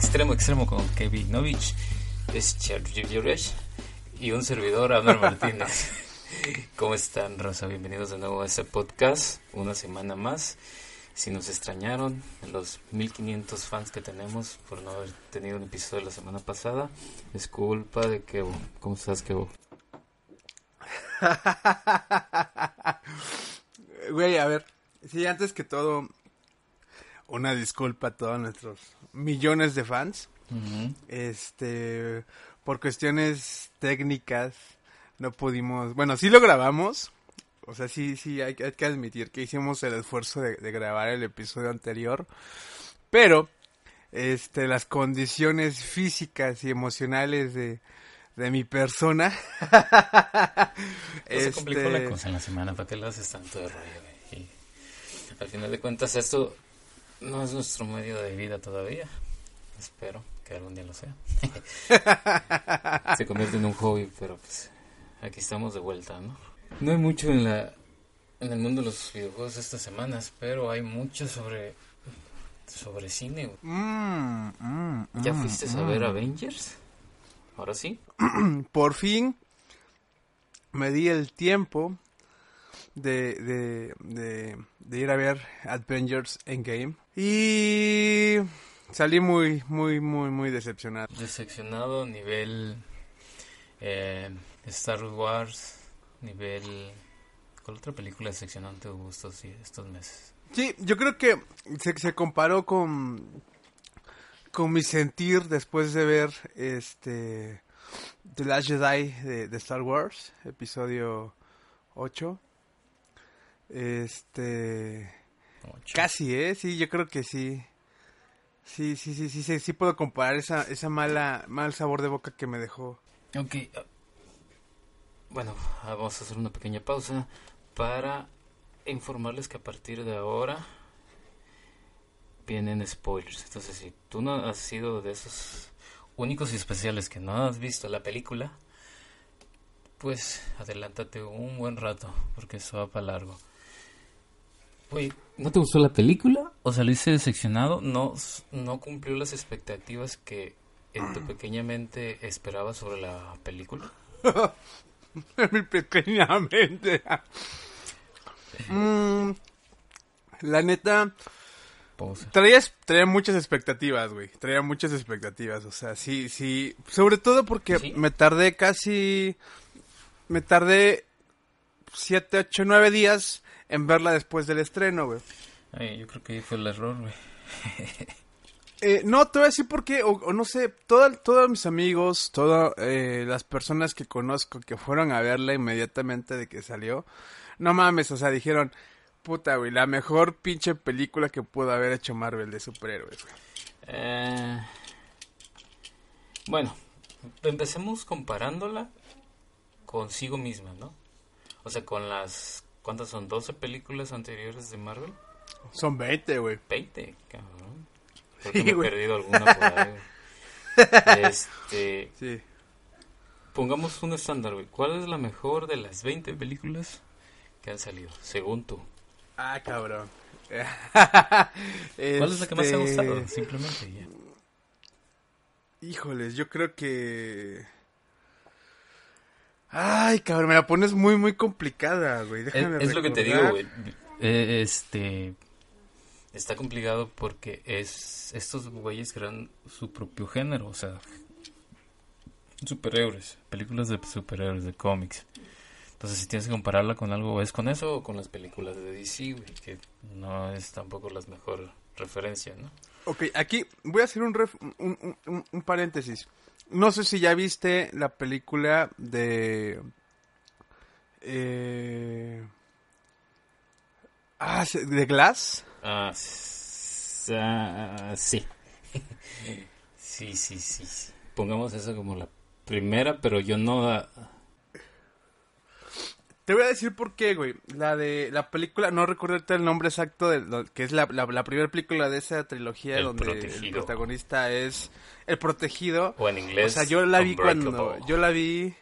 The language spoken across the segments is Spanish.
extremo extremo con Kevin Novich, es Cherjuresh y un servidor, Abner Martínez. ¿Cómo están, Rosa? Bienvenidos de nuevo a este podcast, una semana más. Si nos extrañaron, los 1500 fans que tenemos por no haber tenido un episodio la semana pasada, es culpa de Kevo. ¿Cómo estás, Kevo? Güey, a ver, sí, antes que todo, una disculpa a todos nuestros millones de fans. Este, por cuestiones técnicas, no pudimos, bueno, sí lo grabamos. O sea, sí, sí, hay, que- hay que admitir que hicimos el esfuerzo de, de grabar el episodio anterior. Pero, este, las condiciones físicas y emocionales de, de mi persona. Se complicó la este, cosa en la semana, ¿para qué le haces tanto de rollo? Y al final de cuentas, esto no es nuestro medio de vida todavía. Espero que algún día lo sea. se convierte en un hobby, pero pues aquí estamos de vuelta, ¿no? No hay mucho en la en el mundo de los videojuegos estas semanas, pero hay mucho sobre sobre cine. mm, mm, ¿Ya mm, fuiste a ver Avengers? Ahora sí. por fin me di el tiempo de, de, de, de ir a ver Avengers Endgame y salí muy, muy, muy, muy decepcionado. Decepcionado nivel eh, Star Wars, nivel... ¿Cuál otra película decepcionante hubo estos, estos meses? Sí, yo creo que se, se comparó con, con mi sentir después de ver este The Last Jedi de, de Star Wars, episodio 8. Este... Ocho. Casi, ¿eh? Sí, yo creo que sí. Sí, sí, sí, sí, sí, sí puedo comparar esa, esa mala, mal sabor de boca que me dejó. Ok. ah, Bueno, vamos a hacer una pequeña pausa para informarles que a partir de ahora vienen spoilers. Entonces, si tú no has sido de esos únicos y especiales que no has visto la película, pues adelántate un buen rato, porque eso va para largo. Oye, ¿no te gustó la película? O hice decepcionado, no, no cumplió las expectativas que en tu pequeña mente esperabas sobre la película. Mi pequeña mente. Mm, la neta, Pausa. traía, traía muchas expectativas, güey. Traía muchas expectativas. O sea, sí, sí. Sobre todo porque Sí. me tardé casi. Me tardé siete, ocho, nueve días en verla después del estreno, güey. Ay, yo creo que ahí fue el error, güey. Eh, no, te voy a decir por qué, o, o no sé, toda- todos mis amigos, todas eh, las personas que conozco que fueron a verla inmediatamente de que salió, no mames, o sea, dijeron, puta, güey, la mejor pinche película que pudo haber hecho Marvel de superhéroes, güey. Eh, bueno, empecemos comparándola consigo misma, ¿no? O sea, con las... ¿Cuántas son? ¿12 películas anteriores de Marvel? Son 20, güey. 20, cabrón. Creo Sí, que me he perdido alguna por ahí. Este... Sí. Pongamos un estándar, güey. ¿Cuál es la mejor de las 20 películas que han salido, según tú? Ah, cabrón. ¿Cuál es la que más te ha Este, gustado? Simplemente, ya. Híjoles, yo creo que... Ay, cabrón, me la pones muy, muy complicada, güey. Es, Déjame es lo que te digo, güey. Eh, este. está complicado porque es estos güeyes crean su propio género, o sea, superhéroes, películas de superhéroes, de cómics. Entonces, si tienes que compararla con algo, es con eso o con las películas de DC, güey, que no es tampoco la mejor referencia, ¿no? Ok, aquí voy a hacer un, ref- un- un- un paréntesis. No sé si ya viste la película de... Eh, ah, de Glass. Ah, s- ah, sí. sí, sí, sí, sí. Pongamos eso como la primera, pero yo no... ah, Te voy a decir por qué, güey. La de la película, no recuerdo el nombre exacto, de lo- que es la, la, la primera película de esa trilogía El donde el protagonista es el protegido. O en inglés, O sea, yo la vi cuando, yo la vi,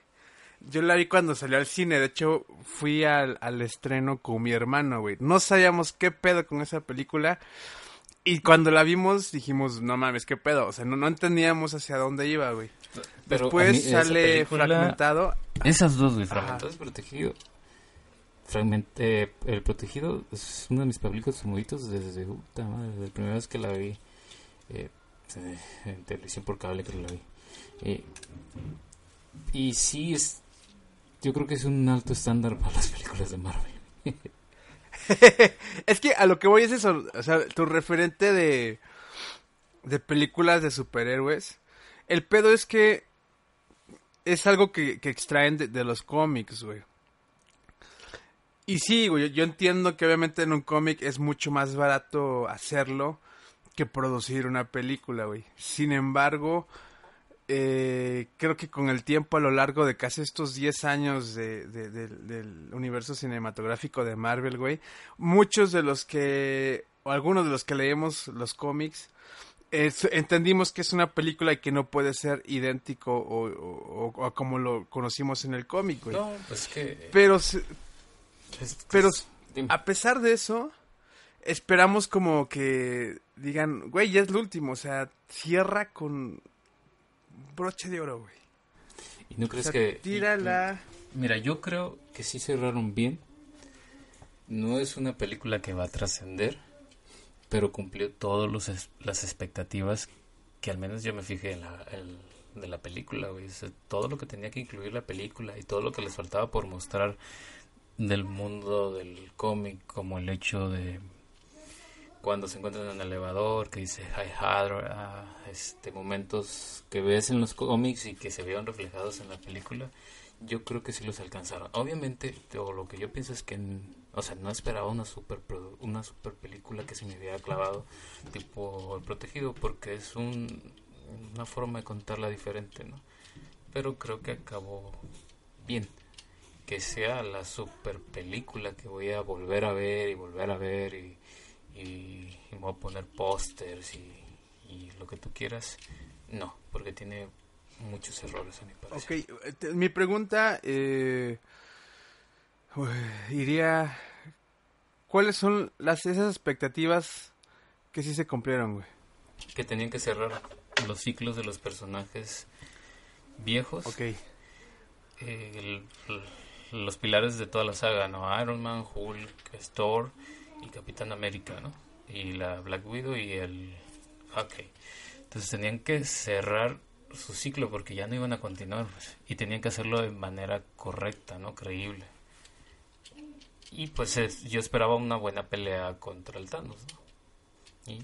yo la vi cuando salió al cine. De hecho, fui al, al estreno con mi hermano, güey. No sabíamos qué pedo con esa película. Y cuando la vimos dijimos, no mames, qué pedo. O sea, no, no entendíamos hacia dónde iba, güey. Pero Después sale película- fragmentado. Esas dos, güey. Fragmentado es protegido. Fragment- eh, el protegido es uno de mis películas favoritos desde, puta madre, desde la primera vez que la vi. eh, en televisión por cable creo que la vi. Eh, y sí, es, yo creo que es un alto estándar para las películas de Marvel. Es que a lo que voy es eso, o sea, tu referente de, de películas de superhéroes. El pedo es que es algo que, extraen de, los cómics, güey. Y sí, güey, yo entiendo que obviamente en un cómic es mucho más barato hacerlo que producir una película, güey. Sin embargo, eh, creo que con el tiempo a lo largo de casi estos 10 años de, de- del- del universo cinematográfico de Marvel, güey, muchos de los que, o algunos de los que leemos los cómics, es- entendimos que es una película y que no puede ser idéntico o, o- o- o como lo conocimos en el cómic, güey. No, pues que... Pero, pero a pesar de eso, esperamos como que digan, güey, ya es lo último, o sea, cierra con broche de oro, güey. ¿Y no O crees sea, que... tírala. Mira, yo creo que sí cerraron bien. No es una película que va a trascender, pero cumplió todas las expectativas que al menos yo me fijé en la, el- de la película, güey. O sea, todo lo que tenía que incluir la película y todo lo que les faltaba por mostrar del mundo del cómic, como el hecho de cuando se encuentran en el elevador, que dice Hi Hadra, este, momentos que ves en los cómics y que se vieron reflejados en la película, yo creo que sí los alcanzaron. Obviamente, o lo que yo pienso es que, o sea, no esperaba una super, una super película que se me hubiera clavado, tipo El Protegido, porque es un, una forma de contarla diferente, ¿no? Pero creo que acabó bien. Que sea la super película que voy a volver a ver y volver a ver y, y, voy a poner pósters y, y lo que tú quieras. No, porque tiene muchos errores a mi Ok, parecer. eh, te- mi pregunta eh, iría, ¿cuáles son las esas expectativas que sí se cumplieron, güey? Que tenían que cerrar los ciclos de los personajes viejos. Ok, eh, el- el- los pilares de toda la saga, ¿no? Iron Man, Hulk, Thor y Capitán América, ¿no? Y la Black Widow y el Hawkeye. Entonces tenían que cerrar su ciclo porque ya no iban a continuar pues, y tenían que hacerlo de manera correcta, ¿no? Creíble. Y pues es- yo esperaba una buena pelea contra el Thanos, ¿no? Y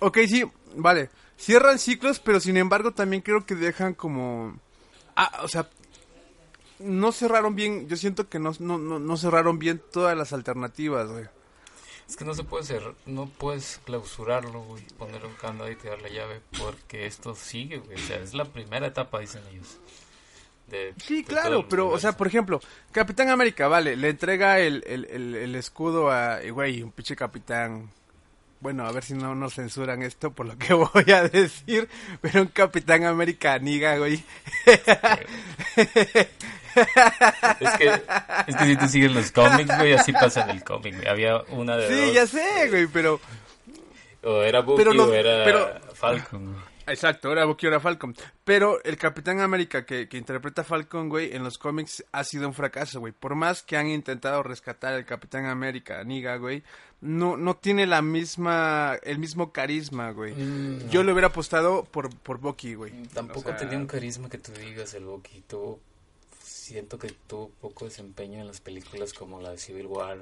ok, sí, vale, cierran ciclos, pero sin embargo también creo que dejan como, ah, o sea, no cerraron bien, yo siento que no, no, no cerraron bien todas las alternativas, güey. Es que no se puede cerrar, no puedes clausurarlo, güey, poner un candado y tirar la llave, porque esto sigue, güey. O sea, es la primera etapa, dicen ellos. de- Sí, de claro, pero, o sea, por ejemplo, Capitán América, vale, le entrega el, el, el, el escudo a, güey, un pinche capitán. Bueno, a ver si no nos censuran esto por lo que voy a decir, pero un Capitán América niga, güey. Es que, es que si tú sigues los cómics, güey, así pasa en el cómic, güey. Había una de Sí, dos, ya sé, güey, pero, O era Bucky Pero los- o era pero- Falcon, güey. Exacto, era Bucky, era Falcon. Pero el Capitán América que, que interpreta a Falcon, güey, en los cómics ha sido un fracaso, güey. Por más que han intentado rescatar al Capitán América, Niga, güey, no, no tiene la misma, el mismo carisma, güey. Mm, Yo le hubiera apostado por, por Bucky, güey. Tampoco O sea, tenía un carisma que tú digas el Bucky. Tuvo, siento que tuvo poco desempeño en las películas como la de Civil War,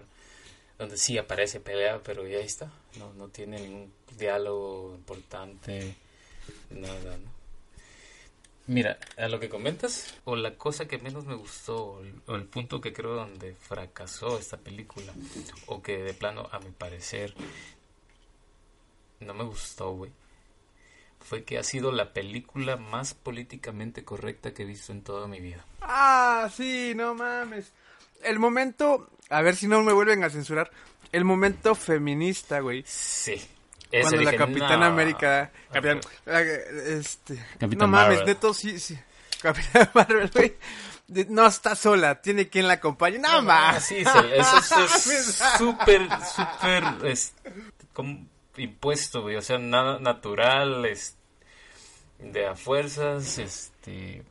donde sí aparece pelea, pero ya está. No, no tiene ningún diálogo importante, nada, ¿no? Mira, a lo que comentas, o la cosa que menos me gustó, o el, o el punto que creo donde fracasó esta película, o que de plano, a mi parecer, no me gustó, güey, fue que ha sido la película más políticamente correcta que he visto en toda mi vida. Ah, sí, no mames. El momento, a ver si no me vuelven a censurar, el momento feminista, güey. Sí. Cuando la "No". América, Capitán, este, Capitán no mames, Marvel. neto, sí, sí, Capitán Marvel, güey, no está sola, tiene quien la acompañe, no Ah, mames. sí, se- eso, eso es súper, súper es, como impuesto, güey. O sea, nada natural, es, de a fuerzas, este,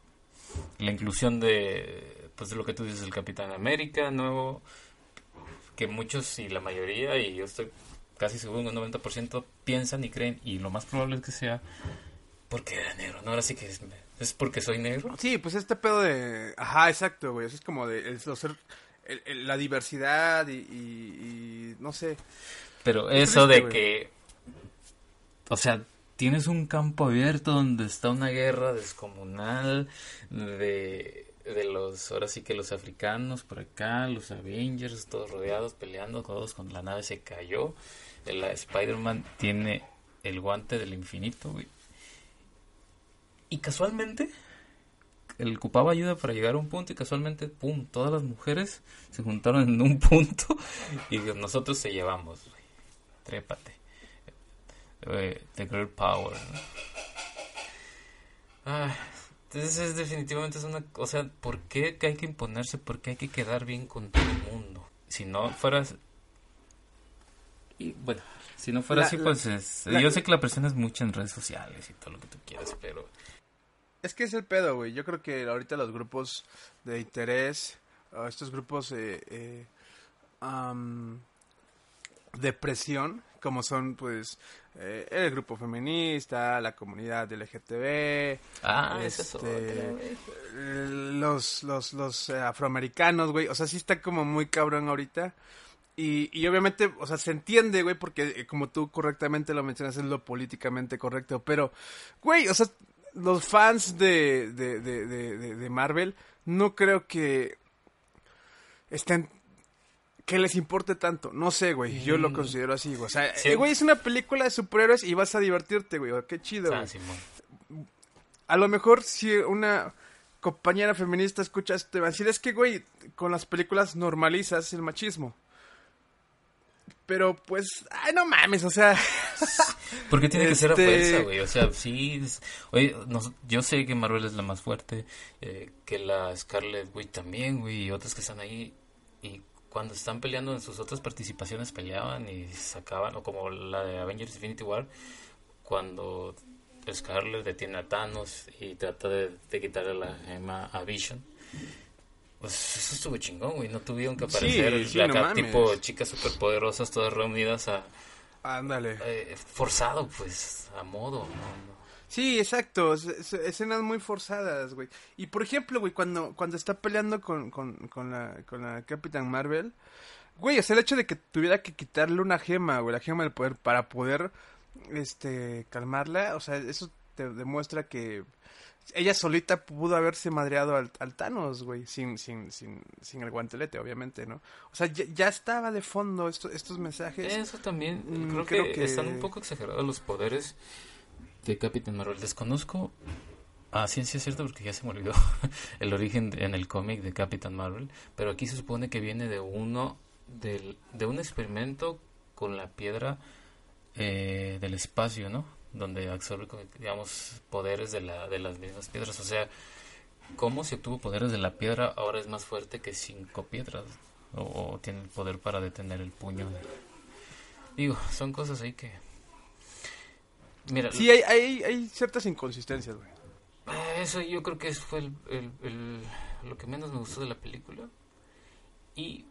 la inclusión de, pues de lo que tú dices, el Capitán América nuevo, que muchos y la mayoría, y yo estoy casi seguro, un 90% piensan y creen, y lo más probable es que sea porque era negro, ¿no? Ahora sí que es, es porque soy negro. Sí, pues este pedo de, ajá, exacto, güey, eso es como de, el, la diversidad y, y- y no sé, Pero eso triste, de güey. que, o sea, tienes un campo abierto donde está una guerra descomunal de, de los, ahora sí que los africanos por acá, los Avengers, todos rodeados, peleando, todos con la nave se cayó. La Spider-Man tiene el guante del infinito, güey. Y casualmente, él ocupaba ayuda para llegar a un punto y casualmente, pum, todas las mujeres se juntaron en un punto y nosotros se llevamos, güey. Trépate. Eh, the Girl Power. ¿no? Entonces es definitivamente es una... O sea, ¿por qué hay que imponerse? ¿Por qué hay que quedar bien con todo el mundo? Si no fueras... Y bueno, si no fuera La- así, la- pues es- la- yo sé que la presión es mucha en redes sociales y todo lo que tú quieras, pero... Es que es el pedo, güey. Yo creo que ahorita los grupos de interés, estos grupos eh, eh, de presión, como son, pues, eh, el grupo feminista, la comunidad LGTB, Ah, esa es este, eh, los, los, los eh, afroamericanos, güey. O sea, sí está como muy cabrón ahorita. Y, y obviamente, o sea, se entiende, güey, porque como tú correctamente lo mencionas, es lo políticamente correcto. Pero, güey, o sea, los fans de, de, de- de Marvel no creo que estén... Que les importe tanto. No sé, güey. Yo lo considero así, güey. O sea, Sí. eh, güey, es una película de superhéroes y vas a divertirte, güey. Qué chido, güey Ah, Simón. a lo mejor si una compañera feminista escucha esto, te va a decir, es que, güey, con las películas normalizas el machismo. Pero, pues, ay, no mames, o sea, Porque tiene que ser a Este- fuerza, güey. O sea, sí. es- Oye, yo sé que Marvel es la más fuerte, eh, que la Scarlet Witch también, güey, y otras que están ahí. Y cuando están peleando en sus otras participaciones peleaban y sacaban, o como la de Avengers Infinity War, cuando Scarlet detiene a Thanos y trata de, de quitarle la gema a Vision. Pues eso estuvo chingón, güey. No tuvieron que Sí, aparecer sí, acá no mames. tipo chicas superpoderosas todas reunidas a, ándale. eh, forzado, pues, a modo. ¿no? Sí, exacto, es- es- escenas muy forzadas, güey. Y, por ejemplo, güey, cuando, cuando está peleando con, con, con la, con la Capitán Marvel, güey, o sea, el hecho de que tuviera que quitarle una gema, güey, la gema del poder, para poder, este, calmarla, o sea, eso te demuestra que ella solita pudo haberse madreado al, al Thanos, güey, sin, sin, sin, sin el guantelete, obviamente, ¿no? O sea, ya, ya estaba de fondo esto- estos mensajes. Eso también, Mm, creo, creo que, que- están un poco exagerados los poderes de Capitán Marvel. Desconozco a ciencia cierta porque ya se me olvidó el origen en el cómic de Capitán Marvel, pero aquí se supone que viene de uno, del, de un experimento con la piedra eh, del espacio, ¿no? Donde absorbe, digamos, poderes de, la, de las mismas piedras. O sea, cómo se obtuvo poderes de la piedra ahora es más fuerte que cinco piedras. O, o tiene el poder para detener el puño. Digo, son cosas ahí que... Mira, Sí, hay, hay, hay ciertas inconsistencias, güey. Eh, Eso yo creo que fue el, el- el- lo que menos me gustó de la película. Y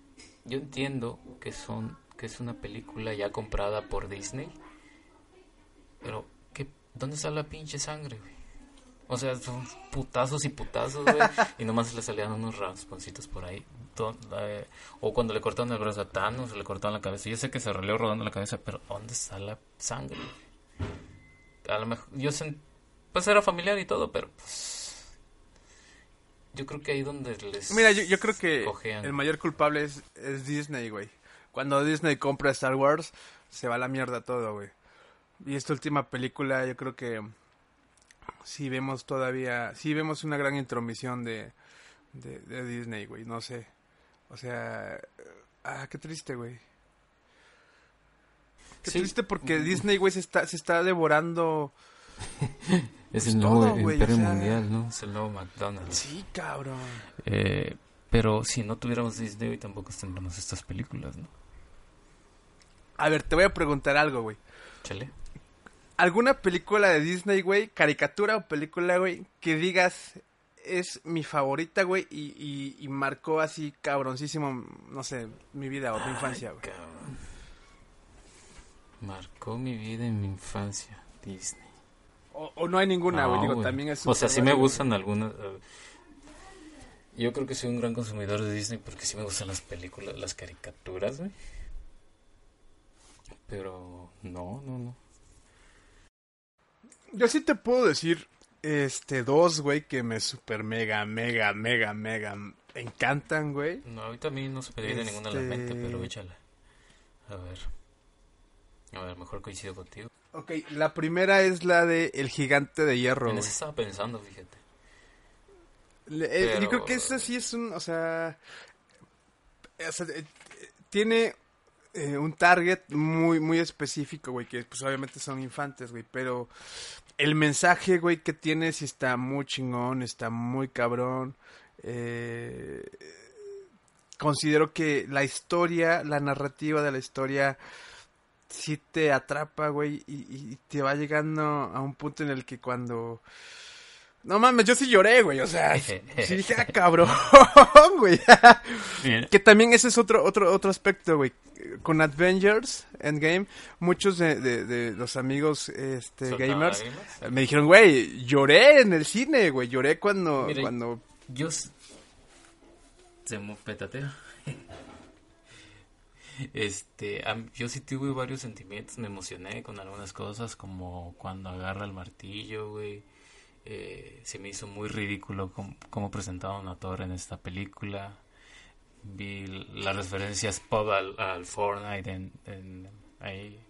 yo entiendo que son que es una película ya comprada por Disney. Pero ¿qué, ¿dónde está la pinche sangre, güey? O sea, son putazos y putazos, güey. y nomás le salían unos rasponcitos por ahí. Eh, o cuando le cortaron el brazo a Thanos, le cortaron la cabeza. Yo sé que se releó rodando la cabeza, pero ¿dónde está la sangre? A lo mejor, yo pues era familiar y todo, pero pues yo creo que ahí donde les Mira, yo, yo creo que cojean. el mayor culpable es, es Disney, güey. Cuando Disney compra Star Wars, se va a la mierda todo, güey. Y esta última película, yo creo que sí vemos todavía, sí vemos una gran intromisión de, de, de Disney, güey, no sé. O sea, ah, qué triste, güey. Qué Sí. triste porque Disney, güey, se está, se está devorando. es pues el nuevo todo, güey, imperio o sea- mundial, ¿no? Es el nuevo McDonald's. Sí, cabrón. Eh, pero si no tuviéramos Disney hoy tampoco tendríamos estas películas, ¿no? A ver, te voy a preguntar algo, güey. Chale. ¿Alguna película de Disney, güey, caricatura o película, güey, que digas es mi favorita, güey, y, y, y marcó así cabroncísimo, no sé, mi vida o mi infancia, güey? Cabrón. Marcó mi vida en mi infancia, Disney. O, o no hay ninguna, güey, No, digo, güey. también es... O sea, sí me gustan algunas. Yo creo que soy un gran consumidor de Disney porque sí me gustan las películas, las caricaturas, güey. Pero no, no, no. Yo sí te puedo decir, este, dos, güey, que me super mega, mega, mega, mega encantan, güey. No, ahorita a mí no se me viene ninguna a la mente, Este- pero échala. A ver. A ver, mejor coincido contigo. Ok, la primera es la de El Gigante de Hierro, En eso estaba pensando, fíjate. Le- eh, Yo Pero- creo que esa sí es un, o sea, o sea, eh, eh, tiene eh, un target muy, muy específico, güey, que pues obviamente son infantes, güey, pero el mensaje, güey, que tiene sí está muy chingón, está muy cabrón. Eh, considero que la historia, la narrativa de la historia sí te atrapa, güey, y, y te va llegando a un punto en el que cuando... No mames, yo sí lloré, güey, o sea, sí dije, ah, cabrón, güey. que también ese es otro, otro, otro aspecto, güey. Con Avengers Endgame, muchos de, de, de los amigos este, ¿Soltaban gamers eh, me dijeron, güey, lloré en el cine, güey, lloré cuando, Mira, cuando Yo. Se mo petatea. Este, yo sí tuve varios sentimientos, me emocioné con algunas cosas, como cuando agarra el martillo, güey. Eh, se me hizo muy ridículo cómo, cómo presentaban a Thor en esta película. Vi las referencias pop al, al Fortnite en, en- ahí.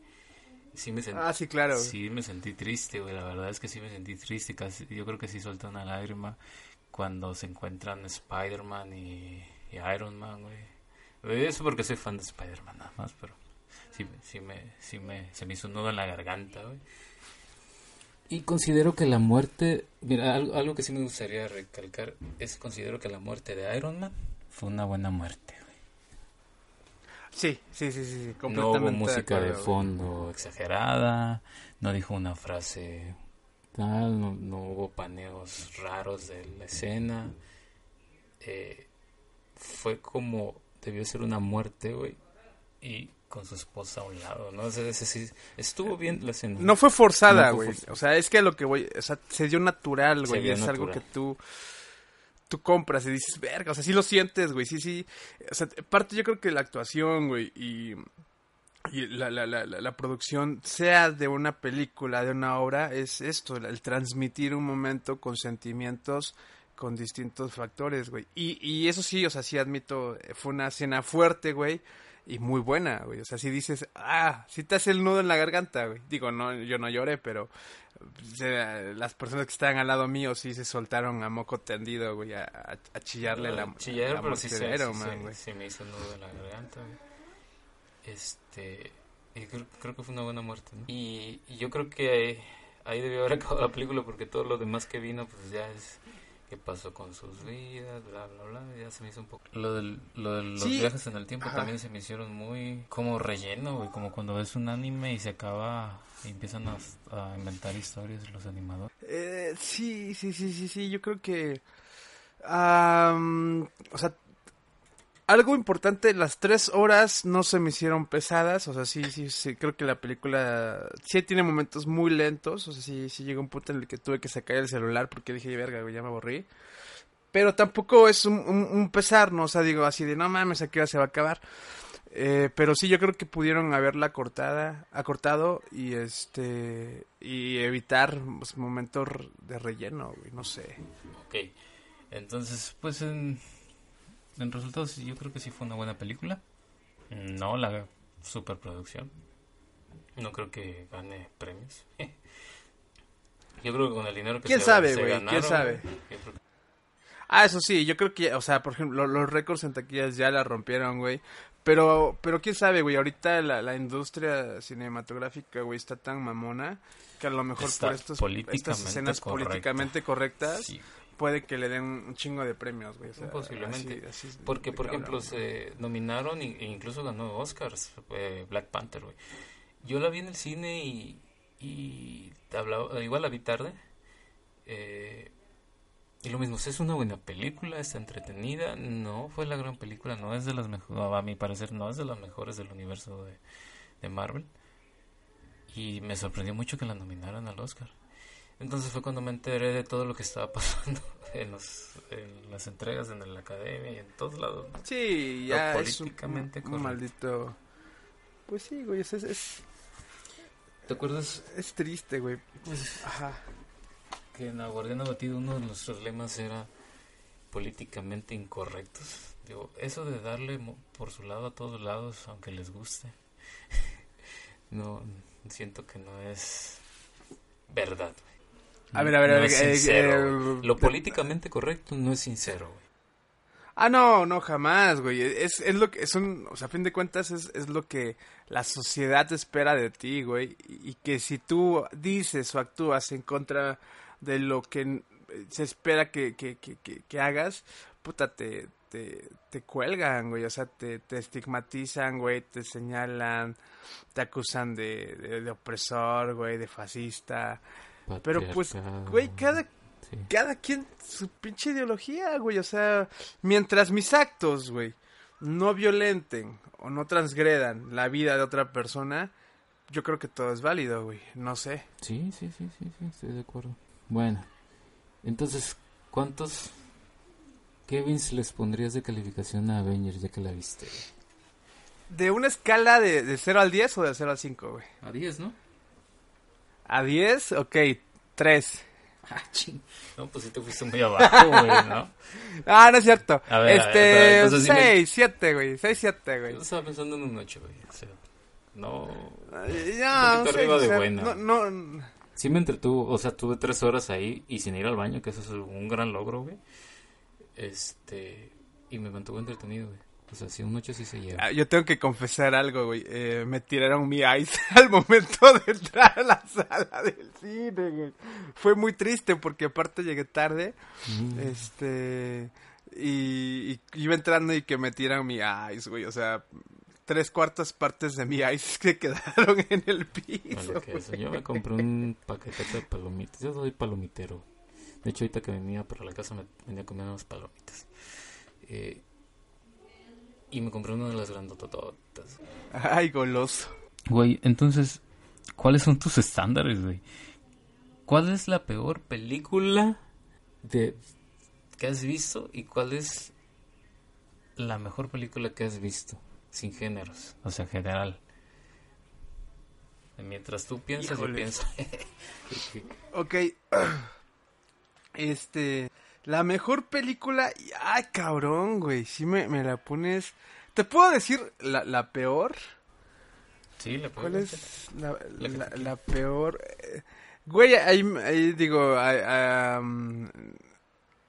Sí me sentí, Ah, sí, claro. Sí, me sentí triste, güey. La verdad es que sí me sentí triste. Casi, yo creo que sí solté una lágrima cuando se encuentran Spider-Man y, y Iron Man, güey. Eso porque soy fan de Spider-Man nada más, pero sí, sí, me, sí me, se me hizo un nudo en la garganta, güey. Y considero que la muerte, mira, algo, algo que sí me gustaría recalcar es considero que la muerte de Iron Man fue una buena muerte, güey. Sí, sí, sí, sí, sí, No hubo música de, acuerdo, fondo exagerada, no dijo una frase tal, no, no hubo paneos raros de la escena. Eh, fue como debió ser una muerte, güey, y con su esposa a un lado, ¿no? O sea, ese estuvo bien la escena. No fue forzada, güey. O sea, es que lo que voy, o sea, se dio natural, güey. Es algo que tú tú compras y dices, verga, o sea, sí lo sientes, güey. Sí, sí. O sea, parte yo creo que la actuación, güey, y y la, la, la, la producción, sea de una película, de una obra, es esto, el transmitir un momento con sentimientos, con distintos factores, güey. Y, y eso sí, o sea, sí admito, eh, fue una escena fuerte, güey, y muy buena, güey. O sea, si dices, ah, sí te hace el nudo en la garganta, güey. Digo, no, yo no lloré, pero o sea, las personas que estaban al lado mío sí se soltaron a moco tendido, güey, a, a, a chillarle la, Chillar, la pero sí se, sí Man, se- güey. sí me hizo un nudo en la garganta, güey. Este, y creo, creo que fue una buena muerte, ¿no? Y, y yo creo que ahí, ahí debió haber acabado la película porque todo lo demás que vino, pues ya es qué pasó con sus vidas, bla, bla, bla. Ya se me hizo un poco. Lo, del, lo de los Sí. viajes en el tiempo Ajá. también se me hicieron muy como relleno, güey. Como cuando ves un anime y se acaba y empiezan a, a inventar historias los animadores. Eh, sí, sí, sí, sí, sí, yo creo que... am, o sea, algo importante, las tres horas no se me hicieron pesadas, o sea, sí, sí, sí, creo que la película sí tiene momentos muy lentos, o sea, sí, sí llegó un punto en el que tuve que sacar el celular porque dije, verga, ya me aburrí. Pero tampoco es un, un- pesar, ¿no? O sea, digo así de, no mames, ¿a qué hora se va a acabar? Eh, pero sí, yo creo que pudieron haberla cortada, acortado y este y evitar pues, momentos de relleno, güey, no sé. Ok, entonces, pues en, en resultados yo creo que sí fue una buena película. No la superproducción. No creo que gane premios. Yo creo que con el dinero que ¿Quién se, sabe, güey? ¿Quién sabe? que- Ah, eso sí, yo creo que, o sea, por ejemplo, los récords en taquillas ya la rompieron, güey. Pero, pero quién sabe, güey, ahorita la, la industria cinematográfica, güey, está tan mamona que a lo mejor Está por estos, estas escenas correcta. políticamente correctas Sí, puede que le den un chingo de premios, güey. o sea, Posiblemente. así- así Porque, por ejemplo, se nominaron e incluso ganó Oscars, eh, Black Panther, güey. Yo la vi en el cine y, y hablaba, igual la vi tarde. eh, y lo mismo, es una buena película, está entretenida. No fue la gran película, no es de las mejores, a mi parecer, no es de las mejores del universo de, de Marvel. Y me sorprendió mucho que la nominaran al Oscar. Entonces fue cuando me enteré de todo lo que estaba pasando en, los, en las entregas en la academia y en todos lados. ¿no? Sí, ya es políticamente un maldito... Pues sí, güey, es, es, ¿Te acuerdas es triste, güey. pues, Ajá. que en Aguardiana Batido uno de nuestros lemas era políticamente incorrectos? Digo, eso de darle por su lado a todos lados, aunque les guste, no siento que no es verdad. A ver, a ver, a ver, es eh, sincero, eh, güey. Lo te- políticamente correcto no es sincero, güey. Ah, no, no, jamás, güey. Es, es lo que, es un, o sea, a fin de cuentas es, es lo que la sociedad espera de ti, güey. Y, y que si tú dices o actúas en contra de lo que se espera que, que, que, que, que hagas, puta, te, te, te cuelgan, güey. O sea, te, te estigmatizan, güey, te señalan, te acusan de, de, de opresor, güey, de fascista. Pero pues, güey, cada Sí. cada quien su pinche ideología, güey. O sea, mientras mis actos, güey, no violenten o no transgredan la vida de otra persona, yo creo que todo es válido, güey. No sé. Sí, sí, sí, sí, sí, estoy de acuerdo. Bueno, entonces, ¿cuántos Kevins les pondrías de calificación a Avengers ya que la viste? ¿De una escala de, de 0 al 10 o de 0 al 5, güey? A 10, ¿no? A 10, ok, 3. Ah, ching. No, pues sí te fuiste muy abajo, güey, ¿no? Ah, no es cierto. A ver, a ver, este, entonces dime- 6, 7, güey. 6, 7, güey. Yo estaba pensando en un 8, güey. O sea, no... Ya, Un seis, arriba o de sea, buena. No, no, Sí me entretuvo, o sea, tuve tres horas ahí y sin ir al baño, que eso es un gran logro, güey. Este... Y me mantuvo entretenido, güey. O sea, sí, un 8 sí se lleva. Ah, Yo tengo que confesar algo, güey. Eh, me tiraron mi ice al momento de entrar a la sala del cine, güey. Fue muy triste porque aparte llegué tarde. Mm. Este. Y, y iba entrando y que me tiran mi ice, güey. O sea, tres cuartas partes de mi ice se quedaron en el piso. Que eso. Yo me compré un paquete de palomitas. Yo soy palomitero. De hecho, ahorita que venía para la casa me venía comiendo unas palomitas. Eh, y me compré una de las grandotototas. Ay, goloso. Güey, entonces, ¿cuáles son tus estándares, güey? ¿Cuál es la peor película de que has visto y cuál es la mejor película que has visto sin géneros, o sea, general? Mientras tú piensas, yo pienso. Ok. Este. La mejor película. Ay, cabrón, güey. Si me, me la pones. ¿Te puedo decir la, la peor? sí, le ¿Cuál puedo es la, La la- la peor? Güey, ahí, ahí digo. am,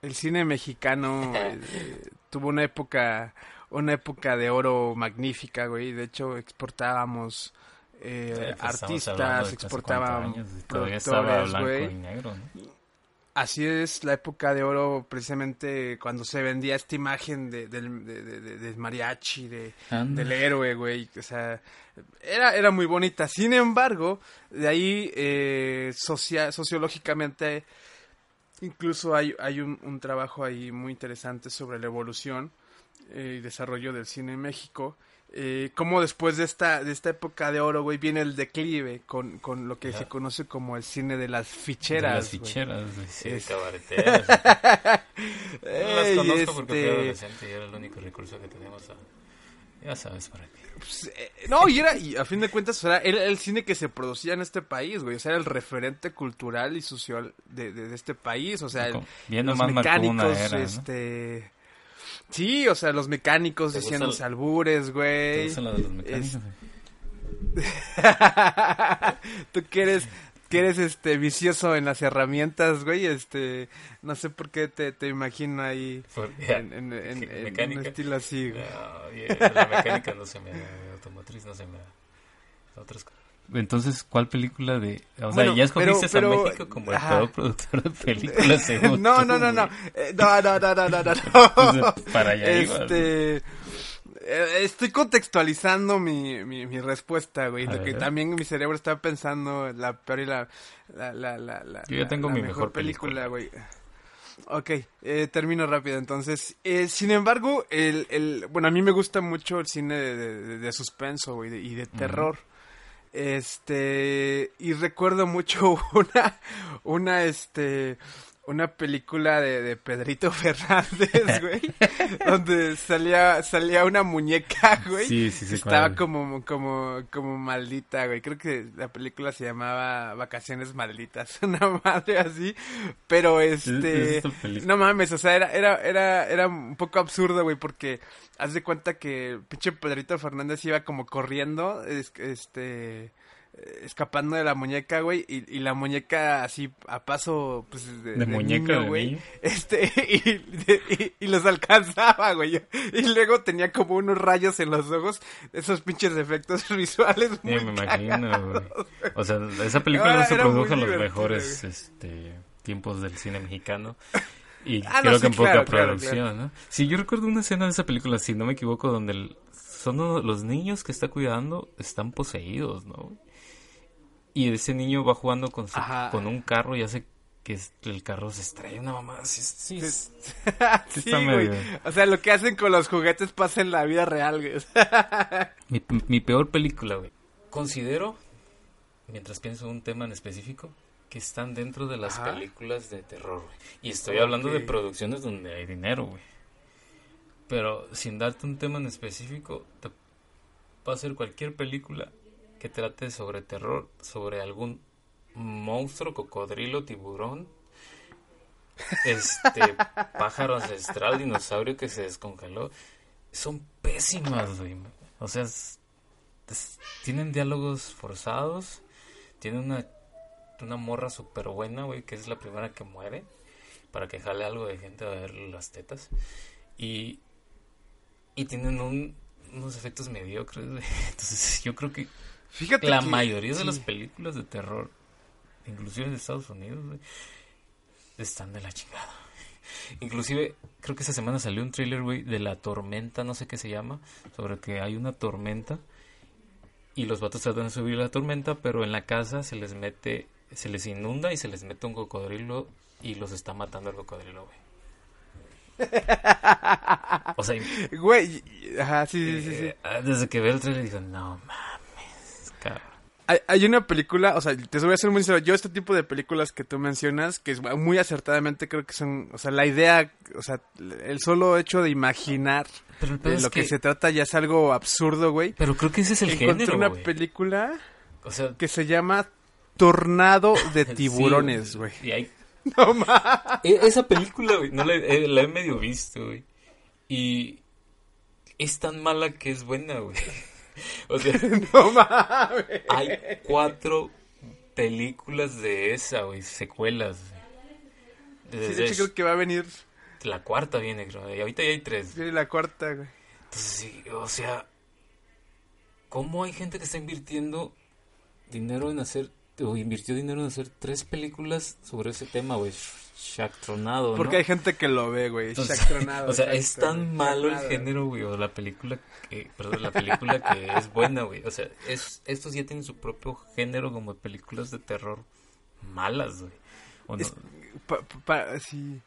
el cine mexicano eh, tuvo una época. Una época de oro magnífica, güey. De hecho, exportábamos. eh, pues, artistas, casi exportábamos 40 años, y todavía estaba productores, güey. Así es la época de oro, precisamente cuando se vendía esta imagen de, del de, de- de- mariachi, del héroe, güey. O sea, era, era muy bonita. Sin embargo, de ahí, eh, socia- sociológicamente, incluso hay, hay un, un trabajo ahí muy interesante sobre la evolución eh, y desarrollo del cine en México. Eh, cómo después de esta, de esta época de oro, güey, viene el declive con, con lo que se conoce como el cine de las De ficheras. las güey. ficheras, güey, sí, Es- cabareteras. No las conozco porque fui este, adolescente y era el único recurso que teníamos. a- Ya sabes para qué. pues, eh, no, y era, y a fin de cuentas, era el cine que se producía en este país, güey. O sea, era el referente cultural y social de, de- de este país. O sea, el- Bien los marcó mecánicos, era, ¿no? este. Sí, o sea, los mecánicos ¿Te diciéndose el- albures, ¿Te güey. de los mecánicos? Es-? Tú que eres, que eres este vicioso en las herramientas, güey, este, no sé por qué te, te imagino ahí en, en, en- ¿Qué, en un estilo así, güey. No, y la mecánica no se me da, automotriz no se me da. Otras cosas. Entonces, ¿cuál película de...? O sea, ya escogiste pero- pero- a México como el peor productor de películas, según No, tú, no, no, no. Eh, no, no, no, no, no, no, no. Para allá Este, eh, estoy contextualizando mi, mi, mi respuesta, güey. Lo que también mi cerebro está pensando la peor y la, la, la, la, la- Yo ya tengo la mi mejor película, güey. Ok, eh, termino rápido entonces. Eh, sin embargo, el, el, bueno, a mí me gusta mucho el cine de, de, de suspenso, güey, de- y de terror. Este, y recuerdo mucho una, una, este, una película de, de Pedrito Fernández, güey, donde salía, salía una muñeca, güey. Sí, sí, sí, Estaba cuál. como, como, como maldita, güey. Creo que la película se llamaba Vacaciones Malditas, una madre así. Pero Es- este, es no mames, o sea, era, era, era, era un poco absurdo, güey, porque haz de cuenta que pinche Pedrito Fernández iba como corriendo, es- este, escapando de la muñeca, güey, y, y la muñeca así a paso, pues, de, De de muñeca niño, de güey, este, y, y- y los alcanzaba, güey, y luego tenía como unos rayos en los ojos, esos pinches efectos visuales Sí, muy me imagino, güey. O sea, esa película no se produjo en los mejores güey. este, tiempos del cine mexicano. Y Ah, no, creo sí, que en poca claro, claro, producción, ¿no? Sí, yo recuerdo una escena de esa película, si no me equivoco, donde el- son los niños que está cuidando están poseídos, ¿no? Y ese niño va jugando con, su- con un carro y hace que el carro se estrella, una mamá. Sí, sí, Sí. está güey. medio- O sea, lo que hacen con los juguetes pasa en la vida real, güey. Mi, mi peor película, güey. Considero, mientras pienso en un tema en específico, que están dentro de las Ajá. películas de terror, güey. Y estoy hablando de producciones donde hay dinero, güey. Pero sin darte un tema en específico, te va a ser cualquier película que trate sobre terror, sobre algún monstruo, cocodrilo, tiburón, este pájaro ancestral, dinosaurio que se descongeló. Son pésimas, güey. O sea, es- es- tienen diálogos forzados, tienen una, una morra súper buena, güey, que es la primera que muere, para que jale algo de gente a ver las tetas. Y, y tienen un- unos efectos mediocres, güey. Entonces yo creo que Fíjate la que- mayoría de sí. las películas de terror, inclusive de Estados Unidos, güey, están de la chingada. Inclusive, creo que esta semana salió un thriller, güey, de la tormenta, no sé qué se llama, sobre que hay una tormenta y los vatos tratan de subir la tormenta, pero en la casa se les mete, se les inunda y se les mete un cocodrilo y los está matando el cocodrilo, güey. O sea, Güey, ajá, sí, sí, sí, sí. eh, desde que ve el trailer digo, no mames, Hay, hay una película, o sea, te voy a ser muy sincero, yo este tipo de películas que tú mencionas, que es muy acertadamente creo que son, o sea, la idea, o sea, el solo hecho de imaginar Pero de lo que... que- se trata ya es algo absurdo, güey. Pero creo que ese es el Encontré género, una güey. película O sea, que se llama Tornado de sí, tiburones, güey. Y hay... No mames. E- Esa película, güey, no la, he- la he medio visto, güey. Y es tan mala que es buena, güey. O sea, No mames. hay cuatro películas de esa, güey, secuelas. Sí, de hecho creo que va a venir la cuarta viene, creo. Y ahorita ya hay tres. viene la cuarta, güey. Entonces, sí, o sea, ¿cómo hay gente que está invirtiendo dinero en hacer, o invirtió dinero en hacer tres películas sobre ese tema, güey? Shaq Tronado. Porque hay gente que lo ve, güey. Shaq Tronado, o sea, es tan Shaq malo el género, güey, o la película que, perdón, la película que es buena, güey. O sea, es, estos ya tienen su propio género como películas de terror malas, güey. ¿O no? Es- Pa- pa- sí.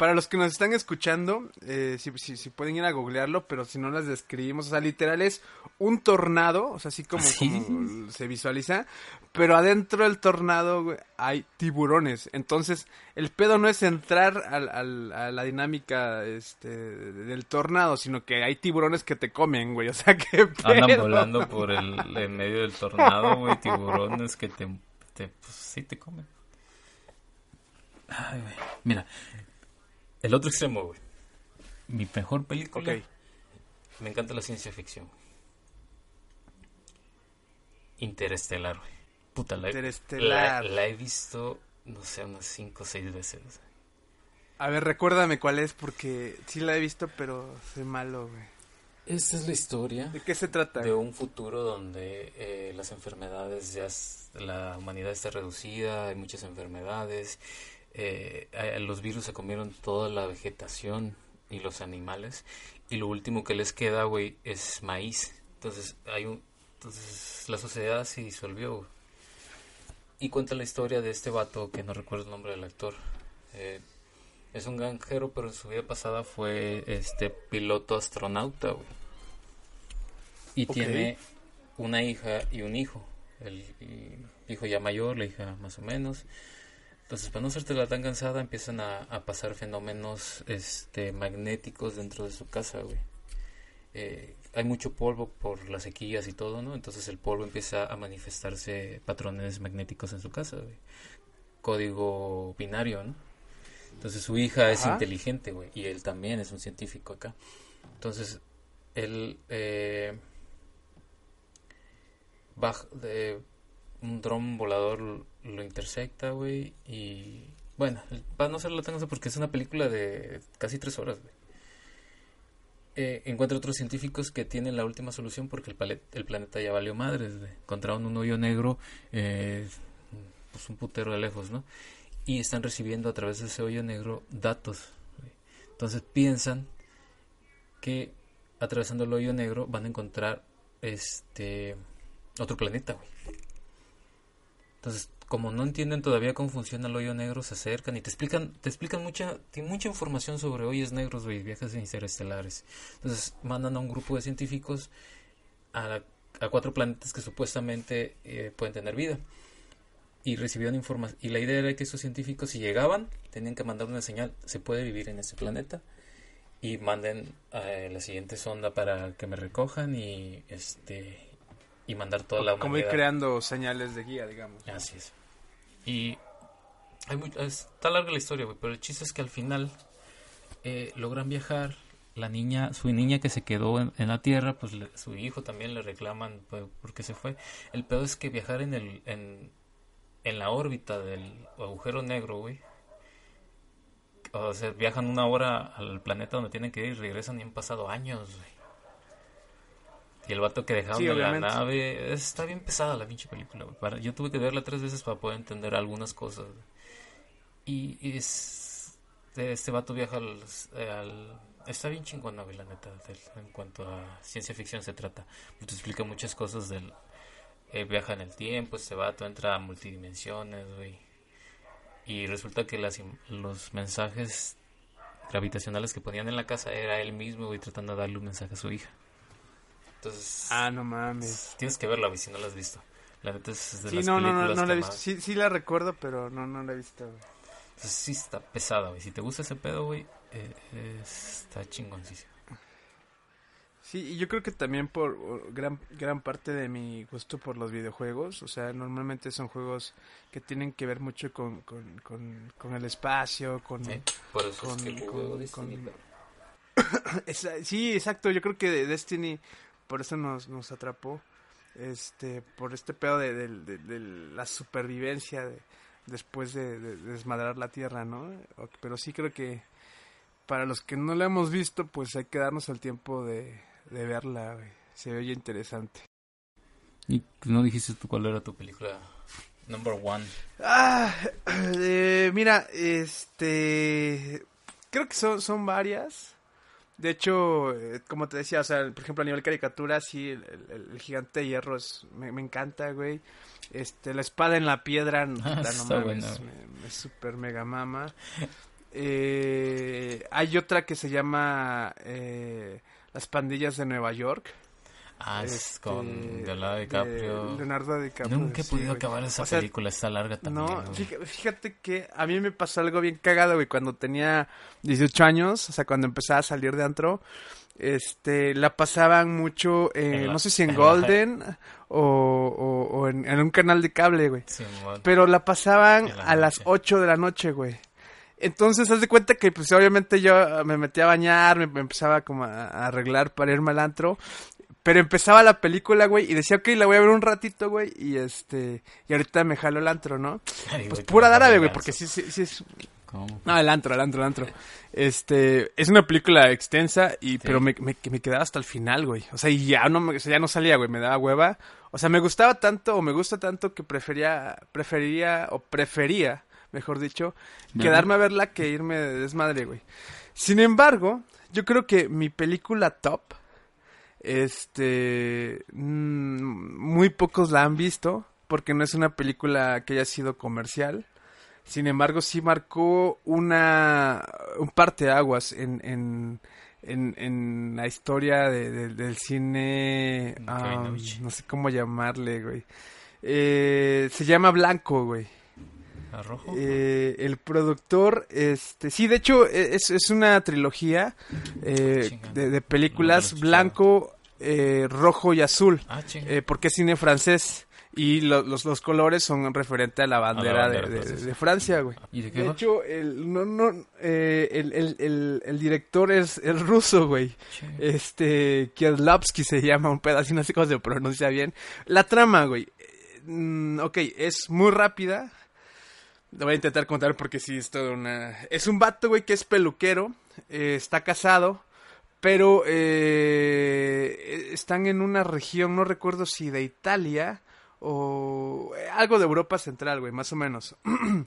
Para los que nos están escuchando, eh, si, si, si pueden ir a googlearlo, pero si no las describimos, o sea, literal es un tornado, o sea, así como, ¿Sí? como se visualiza, pero adentro del tornado güey, hay tiburones. Entonces, el pedo no es entrar al, al- a la dinámica este, del tornado, sino que hay tiburones que te comen, güey, o sea, que Andan volando por el en medio del tornado, güey, tiburones que te, te pues sí te comen. Ay, güey. Mira, el otro extremo, güey. Mi mejor película. Ok. Me encanta la ciencia ficción. Interestelar, güey. Puta, la, Interestelar. la, la he visto, no sé, unas 5 o 6 veces. A ver, recuérdame cuál es, porque sí la he visto, pero soy malo, güey. Esta es la historia ¿De qué se trata? de un futuro donde eh, las enfermedades ya la humanidad está reducida hay muchas enfermedades eh, a- los virus se comieron toda la vegetación y los animales y lo último que les queda güey es maíz entonces hay un entonces la sociedad se disolvió güey. y cuenta la historia de este vato que no recuerdo el nombre del actor Eh, es un granjero pero en su vida pasada fue este piloto astronauta güey y tiene una hija y un hijo. El hijo ya mayor, la hija más o menos. Entonces, para no hacerte tan cansada, empiezan a, a pasar fenómenos este, magnéticos dentro de su casa, güey. Eh, hay mucho polvo por las sequías y todo, ¿no? Entonces el polvo empieza a manifestarse patrones magnéticos en su casa, güey. Código binario, ¿no? Entonces su hija es inteligente, güey, y él también es un científico acá. Entonces, él eh, baja de un dron volador lo, intersecta, güey, y bueno, para no hacerlo tan porque es una película de casi tres horas, güey. Eh, encuentra otros científicos que tienen la última solución porque el, palet- el planeta ya valió madres. Encontraron un hoyo negro, eh, pues un putero de lejos, ¿no? Y están recibiendo a través de ese hoyo negro datos. Entonces piensan que atravesando el hoyo negro van a encontrar este otro planeta, güey. Entonces, como no entienden todavía cómo funciona el hoyo negro, se acercan y te explican, te explican mucha, tiene mucha información sobre hoyos negros, güey, viajes interestelares. Entonces, mandan a un grupo de científicos a, a cuatro planetas que supuestamente eh, pueden tener vida. Y recibieron información. Y la idea era que esos científicos, si llegaban, tenían que mandar una señal, se puede vivir en ese planeta. Y manden eh, la siguiente sonda para que me recojan y este y mandar toda la Como ir creando señales de guía, digamos. Así es. Y hay muy- está larga la historia, güey, pero el chiste es que al final eh, logran viajar. La niña, su niña que se quedó en, en la Tierra, pues le- su hijo también le reclaman pues, porque se fue. El pedo es que viajar en el en, en la órbita del agujero negro, güey. O sea, viajan una hora al planeta donde tienen que ir y regresan y han pasado años, güey. Y el vato que dejaron Sí, de la nave, está bien pesada la pinche película, yo tuve que verla tres veces para poder entender algunas cosas. Y, y es este vato viaja al, al- está bien chingona, la neta, en cuanto a ciencia ficción se trata. Te explica muchas cosas del eh, viaja en el tiempo, este vato entra a multidimensiones, güey. Y resulta que las, los mensajes gravitacionales que ponían en la casa era él mismo, güey, tratando de darle un mensaje a su hija. Entonces, Ah, no mames. tienes que verla, si no la has visto. La neta es de Sí, las no, no, no, películas no la he visto. Sí, sí la recuerdo, pero no, no la he visto. güey. Entonces, sí está pesada, güey. Si te gusta ese pedo, güey, eh, eh, está chingoncísimo. Sí, y yo creo que también por gran, gran parte de mi gusto por los videojuegos, o sea, normalmente son juegos que tienen que ver mucho con, con, con, con el espacio, con... ¿sí? Por eso Con- es que con- juego Destiny, Esa- sí, exacto, yo creo que de Destiny por eso nos, nos atrapó, este, por este pedo de, de- de- de la supervivencia de- después de, de- de desmadrar la Tierra, ¿no? Pero sí creo que para los que no la hemos visto, pues hay que darnos el tiempo de, de verla, güey. se oye interesante. ¿Y no dijiste tú cuál era tu película Number one. Ah, eh, mira, este... Creo que son, son varias. De hecho, eh, como te decía, o sea, por ejemplo, a nivel caricatura, sí, el, el- el gigante de hierro es, me, me encanta, güey. Este, la espada en la piedra, no, Ah, no mames, me, me super mega mama. Eh, hay otra que se llama eh, Las pandillas de Nueva York. Ah, es este, con Leonardo DiCaprio. de Leonardo DiCaprio. Nunca he sí, podido güey. acabar esa O sea, película, está larga también. no, güey. fíjate, que a mí me pasó algo bien cagado, güey, cuando tenía 18 años, o sea, cuando empezaba a salir de antro, este, la pasaban mucho, eh, la- no sé si en en la- Golden o, o- o en, en un canal de cable, güey, Simón. pero la pasaban la a las noche. 8 de la noche, güey. Entonces, haz de cuenta que, pues, obviamente yo me metía a bañar, me, me empezaba como a, a arreglar para irme al antro. Pero empezaba la película, güey, y decía, ok, la voy a ver un ratito, güey, y este, y ahorita me jalo el antro, ¿no? Ay, Pues güey, pura árabe, güey, porque sí, sí, sí es... ¿Cómo? No, el antro, el antro, el antro. Este, es una película extensa, y pero me, me, me quedaba hasta el final, güey. O sea, y ya no, o sea, ya no salía, güey, me daba hueva. O sea, me gustaba tanto, o me gusta tanto que prefería, preferiría, o prefería, mejor dicho, quedarme a verla que irme de desmadre, güey. Sin embargo, yo creo que mi película top, este, mm, muy pocos la han visto, porque no es una película que haya sido comercial. Sin embargo, sí marcó una un parteaguas en, en, en, en la historia de- de- del cine. No sé cómo llamarle, güey. Eh, se llama Blanco, güey. ¿A rojo? Eh, el productor, este, sí, de hecho e- es, es una trilogía eh, Chinga. de, películas blanco, eh, rojo y azul, ah, eh, porque es cine francés y lo- los, los colores son referente a la bandera, bandera de, de- francesa. de Francia, güey. ¿Y de qué De va? hecho, el, no, no, eh, el, el, el, el director es el ruso, güey. Este, Kieslowski se llama, un pedazo, no sé cómo se pronuncia bien. La trama, güey. mm, ok, es muy rápida. Lo voy a intentar contar porque sí, es toda una... Es un vato, güey, que es peluquero. eh, está casado. Pero eh, están en una región, no recuerdo si de Italia o eh, algo de Europa Central, güey, más o menos.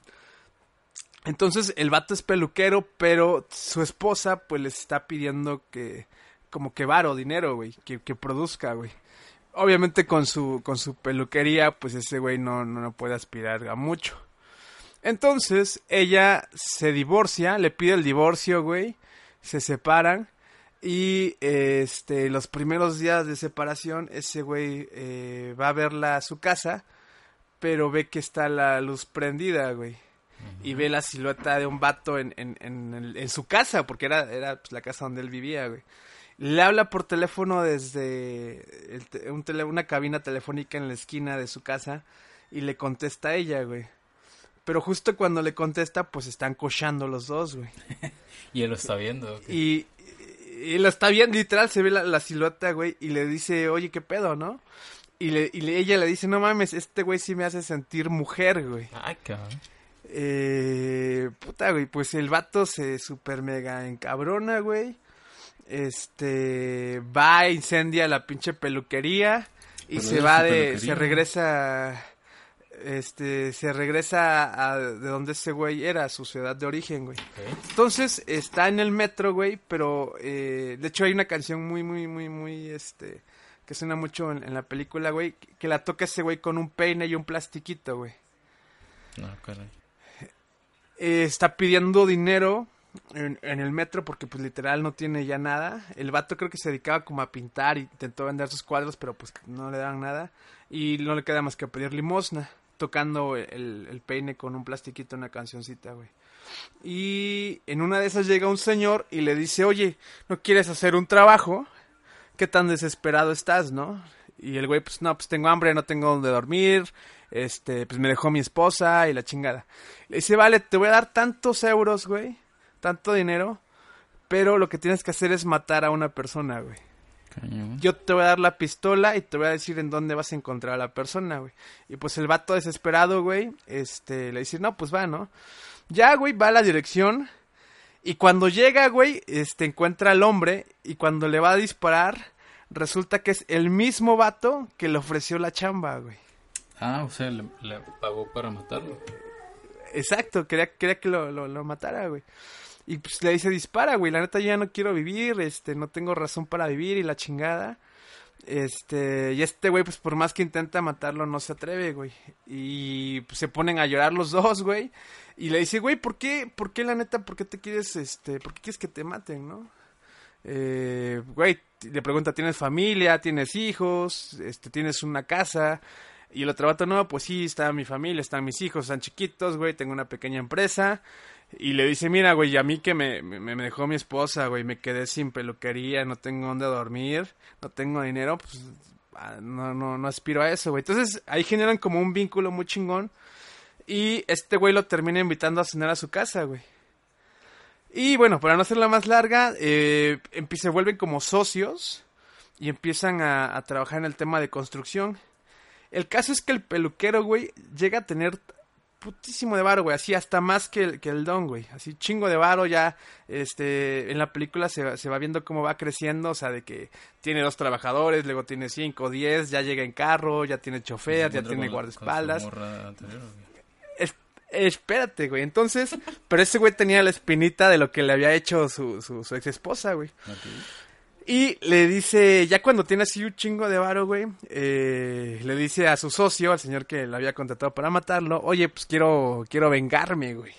Entonces el vato es peluquero, pero su esposa pues le está pidiendo que como que varo, dinero, güey, que, que produzca, güey. Obviamente con su con su peluquería pues ese güey no, no, no puede aspirar a mucho. Entonces ella se divorcia, le pide el divorcio, güey, se separan y este los primeros días de separación ese güey eh, va a verla a su casa, pero ve que está la luz prendida, güey y ve la silueta de un vato en, en, en, en su casa, porque era, era pues, la casa donde él vivía, güey. Le habla por teléfono desde el te- un tele- una cabina telefónica en la esquina de su casa y le contesta a ella, güey. Pero justo cuando le contesta, pues están cochando los dos, güey. Y él lo está viendo. ¿ok? Y, y lo está viendo, literal, se ve la, la silueta, güey, y le dice, oye, ¿qué pedo, no? Y, le, y le- ella le dice, no mames, este güey sí me hace sentir mujer, güey. Ay, cabrón. Eh, puta, güey, pues el vato se super mega encabrona, güey. Este, va, incendia la pinche peluquería y Pero se va de, peluquería. se regresa, este, se regresa a de donde ese güey era, su ciudad de origen, güey. Entonces está en el metro, güey, pero eh, de hecho hay una canción muy, muy, muy, muy, este, que suena mucho en, en la película, güey, que, que la toca ese güey con un peine y un plastiquito, güey. No, caray. Eh, está pidiendo dinero en, en el metro porque pues literal no tiene ya nada. El vato creo que se dedicaba como a pintar y intentó vender sus cuadros, pero pues no le daban nada. Y no le queda más que pedir limosna, tocando el, peine con un plastiquito, una cancioncita, güey. Y en una de esas llega un señor y le dice, oye, ¿no quieres hacer un trabajo? ¿Qué tan desesperado estás, no? Y el güey, pues no, pues tengo hambre, no tengo donde dormir, este, pues me dejó mi esposa y la chingada. Le dice, vale, te voy a dar tantos euros, güey, tanto dinero, pero lo que tienes que hacer es matar a una persona, güey. Cañón. Yo te voy a dar la pistola y te voy a decir en dónde vas a encontrar a la persona, güey. Y pues el vato desesperado, güey, este, le dice, no, pues va, ¿no? Ya, güey, va a la dirección. Y cuando llega, güey, este, encuentra al hombre. Y cuando le va a disparar, resulta que es el mismo vato que le ofreció la chamba, güey. Ah, o sea, le, le pagó para matarlo. Exacto, quería, quería que lo, lo, lo matara, güey. Y pues le dice, dispara, güey, la neta ya no quiero vivir, este, no tengo razón para vivir y la chingada. Este, y este güey, pues por más que intenta matarlo, no se atreve, güey. Y pues, se ponen a llorar los dos, güey. Y le dice, güey, ¿por qué, por qué la neta, por qué te quieres, este, por qué quieres que te maten, no? Eh, güey, le pregunta, ¿tienes familia? ¿Tienes hijos? Este, ¿tienes una casa? Y el otro vato, no, pues sí, está mi familia, están mis hijos, están chiquitos, güey, tengo una pequeña empresa. Y le dice, mira, güey, a mí que me, me, dejó mi esposa, güey, me quedé sin peluquería, no tengo dónde dormir, no tengo dinero, pues ah, no, no, no aspiro a eso, güey. Entonces ahí generan como un vínculo muy chingón. Y este güey lo termina invitando a cenar a su casa, güey. Y bueno, para no hacerla más larga, eh, se vuelven como socios y empiezan a, a trabajar en el tema de construcción. El caso es que el peluquero, güey, llega a tener putísimo de varo, güey, así hasta más que el, que el don, güey, así chingo de varo ya, este, en la película se, va- se va viendo cómo va creciendo, o sea, de que tiene dos trabajadores, luego tiene cinco, diez, ya llega en carro, ya tiene chofer, ya tiene guardaespaldas. anterior. Es- espérate, güey, entonces, pero ese güey tenía la espinita de lo que le había hecho su, su, su ex esposa, güey. Y le dice, ya cuando tiene así un chingo de varo, güey, eh, le dice a su socio, al señor que le había contratado para matarlo, oye, pues quiero, quiero vengarme, güey.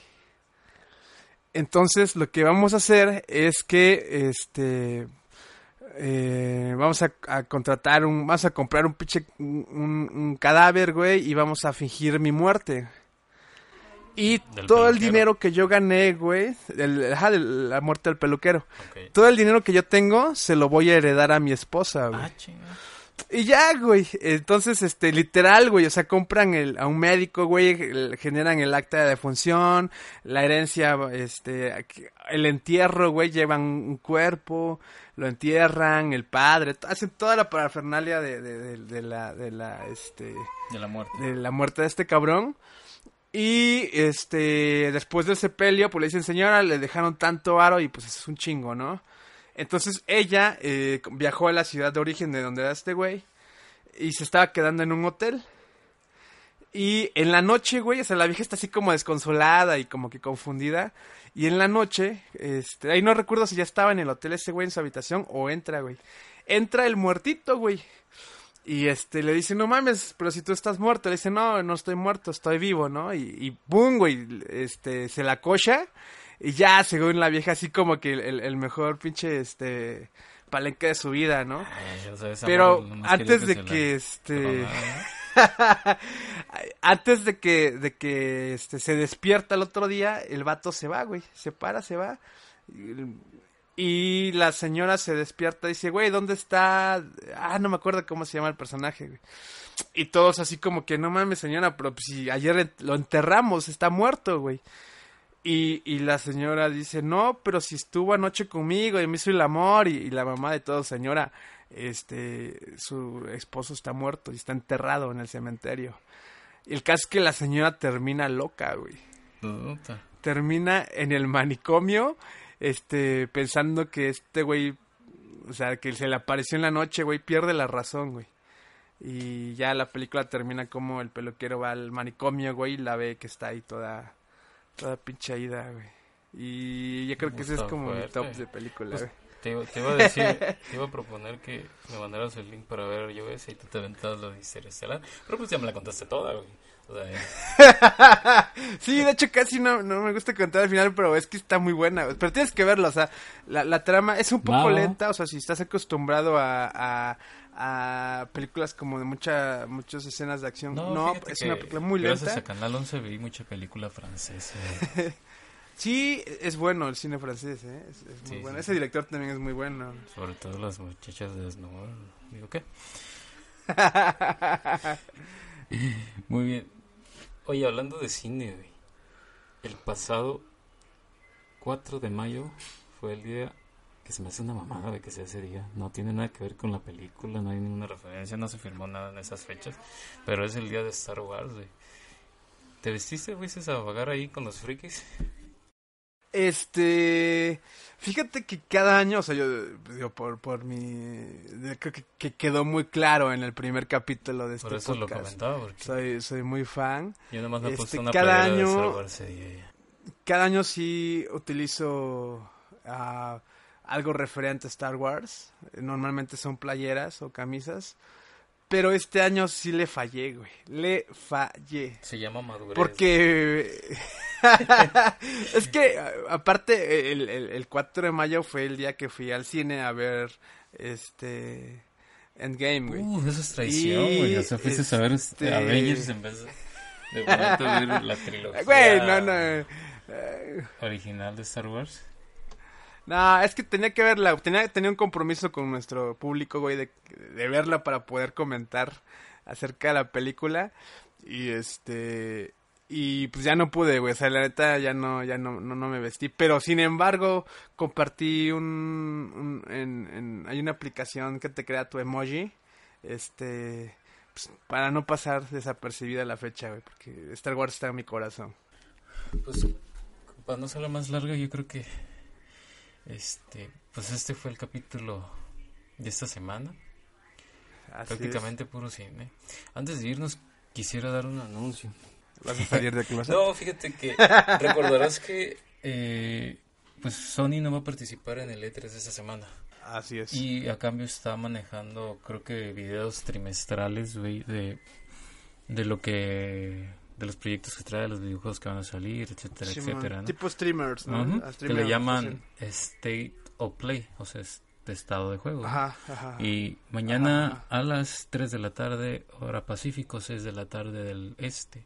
Entonces, lo que vamos a hacer es que, este, eh, vamos a, contratar un, vamos a comprar un pinche, un cadáver, güey, y vamos a fingir mi muerte. Y todo el dinero que yo gané, güey, el- ajá, de la muerte del peluquero. Todo el dinero que yo tengo se lo voy a heredar a mi esposa, güey. Ah. Y ya, güey. Entonces, este, literal, güey. O sea, compran el, a un médico, güey. el- generan el acta de defunción. La herencia, este, el entierro, güey. Llevan un cuerpo. Lo entierran, el padre. Hacen toda la parafernalia de, de, de- de la, de la, este, De la muerte. de la muerte de este cabrón. Y este, después del sepelio, pues le dicen, señora, le dejaron tanto aro y pues es un chingo, ¿no? Entonces ella eh, viajó a la ciudad de origen de donde era este güey y se estaba quedando en un hotel. Y en la noche, güey, o sea, la vieja está así como desconsolada y como que confundida. Y en la noche, este, ahí no recuerdo si ya estaba en el hotel ese güey en su habitación o entra, güey. Entra el muertito, güey. Y este le dice, no mames, pero si tú estás muerto. Le dice, no, no estoy muerto, estoy vivo, ¿no? Y, y boom, güey, este, se la cocha. Y ya, según la vieja, así como que el, el- mejor pinche, este, palenque de su vida, ¿no? Ay, Pero antes de que, este... Antes de que, de que este, se despierta el otro día, el vato se va, güey. Se para, se va. Y, la señora se despierta y dice, güey, ¿dónde está? Ah, no me acuerdo cómo se llama el personaje, güey. Y todos así como que, no mames, señora, pero pues, si ayer lo enterramos, está muerto, güey. Y, y la señora dice, no, pero si estuvo anoche conmigo y me hizo el amor. Y, y la mamá de todo, señora, este, su esposo está muerto y está enterrado en el cementerio. Y el caso es que la señora termina loca, güey. Termina en el manicomio, este, pensando que este güey, o sea, que se le apareció en la noche, güey, pierde la razón, güey. Y ya la película termina como el peluquero va al manicomio, güey, y la ve que está ahí toda, toda pinche ida, güey. Y yo creo que ese es como mi top de película, Pues, güey. te, iba- te iba a decir, te iba a proponer que me mandaras el link para ver yo ese y tú te aventabas lo de Interestelar. Pero pues ya me la contaste toda, güey. Sí, de hecho casi no, no me gusta contar al final, pero es que está muy buena. Pero tienes que verla, o sea, la, la trama es un poco lenta, o sea, si estás acostumbrado a, a, a películas como de mucha, muchas escenas de acción, no, es una película muy Gracias lenta. a Canal 11 vi mucha película francesa. Sí, es bueno el cine francés, ¿eh? es, es muy Sí, bueno. sí, Ese director también es muy bueno. Sobre todo las muchachas de Snowball. Digo, ¿qué? Muy bien. Oye, hablando de cine, güey. El pasado 4 de mayo fue el día que se me hace una mamada de que sea ese día. No tiene nada que ver con la película, no hay ninguna referencia, no se firmó nada en esas fechas. Pero es el día de Star Wars, güey. ¿Te vestiste, fuiste a vagar ahí con los frikis? Este, fíjate que cada año, o sea, yo digo por por mi creo que, que quedó muy claro en el primer capítulo de este Por eso lo podcast. comentaba, porque Soy soy muy fan. yo nomás me este, una cada de año- Star Wars ese día. Cada año sí utilizo ah, algo referente a Star Wars. Normalmente son playeras o camisas. Pero este año sí le fallé, güey. Le fallé. Se llama madurez. Porque es que aparte el, el, el 4 de mayo fue el día que fui al cine a ver este Endgame, güey. Uh, eso es traición, Y, güey. O sea, fuiste a ver este, este- Avengers en vez de, de ver la trilogía Güey, no, no. original de Star Wars. No, es que tenía que verla, tenía, tenía un compromiso con nuestro público, güey, de, verla para poder comentar acerca de la película. Y este y pues ya no pude, güey, o sea, la neta ya no ya no no, no me vestí, pero sin embargo, compartí un, en- hay una aplicación que te crea tu emoji este pues, para no pasar desapercibida la fecha, güey, porque Star Wars está en mi corazón. Pues, para no ser la más larga, yo creo que este, pues este fue el capítulo de esta semana. Así es. Prácticamente puro cine. Antes de irnos, quisiera dar un anuncio. ¿Vas a salir de closet? No, fíjate que recordarás que eh, pues Sony no va a participar en el E3 de esta semana. Así es. Y a cambio está manejando, creo que videos trimestrales, güey, de, de lo que. De los proyectos que trae, los videojuegos que van a salir, etcétera, Simón, etcétera. ¿no? Tipo streamers, ¿no? Ujú, A que streamer, le llaman pues, State of Play, o sea, es de estado de juego. sí. Ajá, ajá. Y mañana Ajá. a las 3 de la tarde, hora Pacífico, 6 de la tarde del este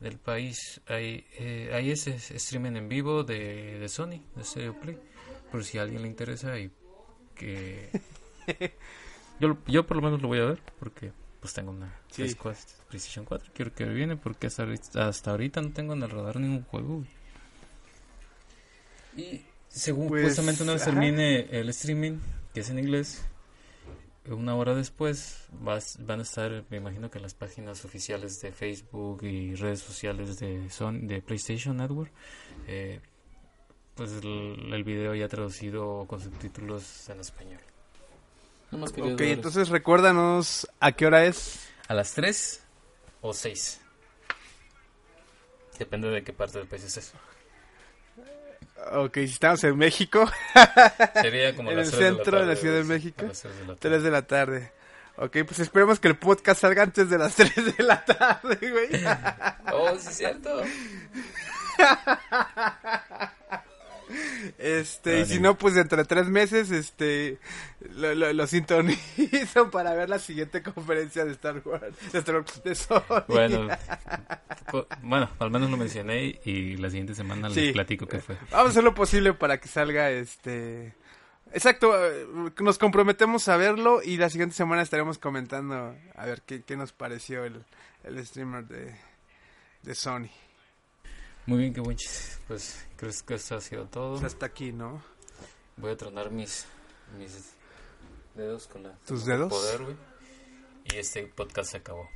del país, hay, eh, hay ese streaming en vivo de, de Sony, de Stereo Play, por si a alguien le interesa y que... yo, yo por lo menos lo voy a ver porque pues tengo una Sí. Quest PlayStation 4, quiero que viene porque hasta ahorita, hasta ahorita no tengo en el radar ningún juego. güey. Y según Pues, justamente una vez ajá. termine el streaming, que es en inglés, una hora después vas, van a estar, me imagino que en las páginas oficiales de Facebook y redes sociales de Son de PlayStation Network, eh, pues el, el video ya traducido con subtítulos en español. Nomás quería Ok, entonces recuérdanos a qué hora es. a las 3 o 6. Depende de qué parte del país estés. Ok, si estamos en México, Sería como En las el 3 centro de la tarde, Ciudad de sí, México. a las 3 de la tarde. 3 de la tarde. Ok, pues esperemos que el podcast salga antes de las 3 de la tarde, güey. Oh, sí es cierto. Este, y si no, pues dentro de tres meses, este, lo, lo, lo sintonizo para ver la siguiente conferencia de Star Wars, de Star Wars, de Sony. Bueno, co- bueno, al menos lo mencioné y la siguiente semana Sí. les platico qué fue. Vamos a hacer lo posible para que salga este. Exacto, eh, nos comprometemos a verlo y la siguiente semana estaremos comentando a ver qué, qué nos pareció el, el streamer de, de Sony. Muy bien, qué buen chiste. Pues creo que esto ha sido todo. Pues hasta aquí, ¿no? Voy a tronar mis, mis dedos con la ¿Tus dedos? poder, güey. Y este podcast se acabó.